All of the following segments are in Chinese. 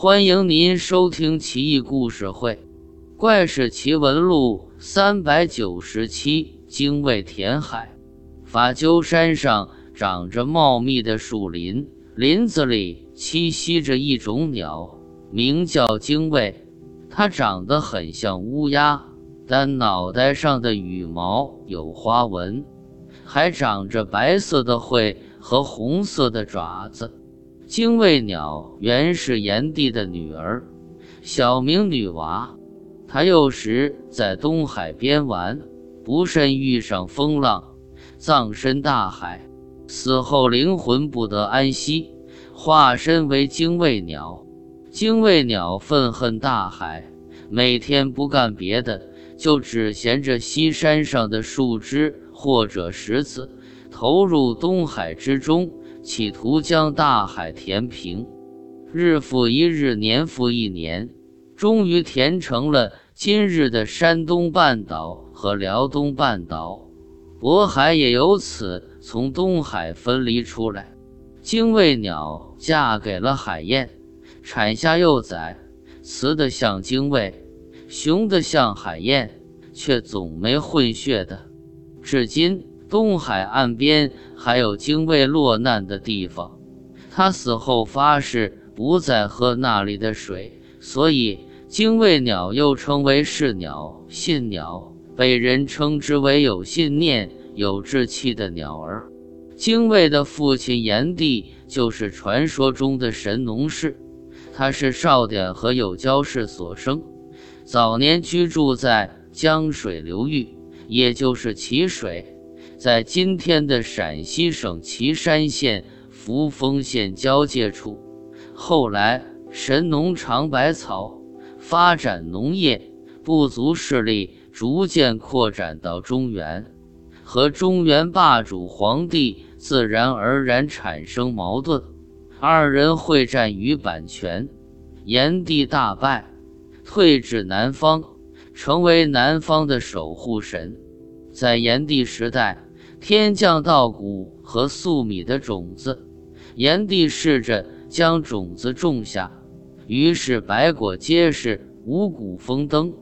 欢迎您收听《奇异故事会·怪事奇闻录》三百九十七。精卫填海，法鸠山上长着茂密的树林，林子里栖息着一种鸟，名叫精卫。它长得很像乌鸦，但脑袋上的羽毛有花纹，还长着白色的喙和红色的爪子。精卫鸟原是炎帝的女儿，小名女娃。她幼时在东海边玩，不慎遇上风浪，葬身大海。死后灵魂不得安息，化身为精卫鸟。精卫鸟愤恨大海，每天不干别的，就只衔着西山上的树枝或者石子，投入东海之中。企图将大海填平，日复一日，年复一年，终于填成了今日的山东半岛和辽东半岛。渤海也由此从东海分离出来。精卫鸟嫁给了海燕，产下幼崽，雌的像精卫，雄的像海燕，却总没混血的。至今。东海岸边还有精卫落难的地方，他死后发誓不再喝那里的水，所以精卫鸟又称为是鸟、信鸟，被人称之为有信念、有志气的鸟儿。精卫的父亲炎帝就是传说中的神农氏，他是少典和有交氏所生，早年居住在江水流域，也就是淇水。在今天的陕西省岐山县扶风县交界处，后来神农尝百草，发展农业，部族势力逐渐扩展到中原，和中原霸主皇帝自然而然产生矛盾，二人会战于阪泉，炎帝大败，退至南方，成为南方的守护神。在炎帝时代。天降稻谷和粟米的种子，炎帝试着将种子种下，于是百果结实，五谷丰登，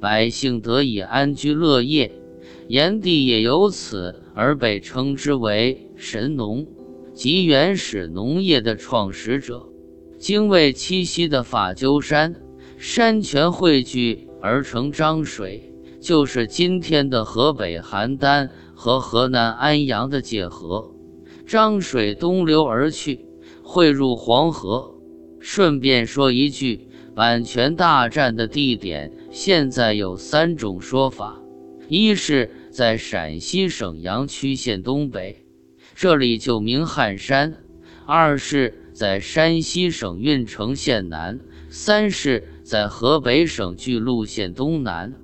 百姓得以安居乐业。炎帝也由此而被称之为神农，即原始农业的创始者。精卫栖息的法鸠山，山泉汇聚而成漳水，就是今天的河北邯郸。和河南安阳的界河，漳水东流而去，汇入黄河。顺便说一句，阪泉大战的地点现在有三种说法：一是在陕西省阳曲县东北，这里就名汉山；二是在山西省运城县南；三是在河北省巨鹿县东南。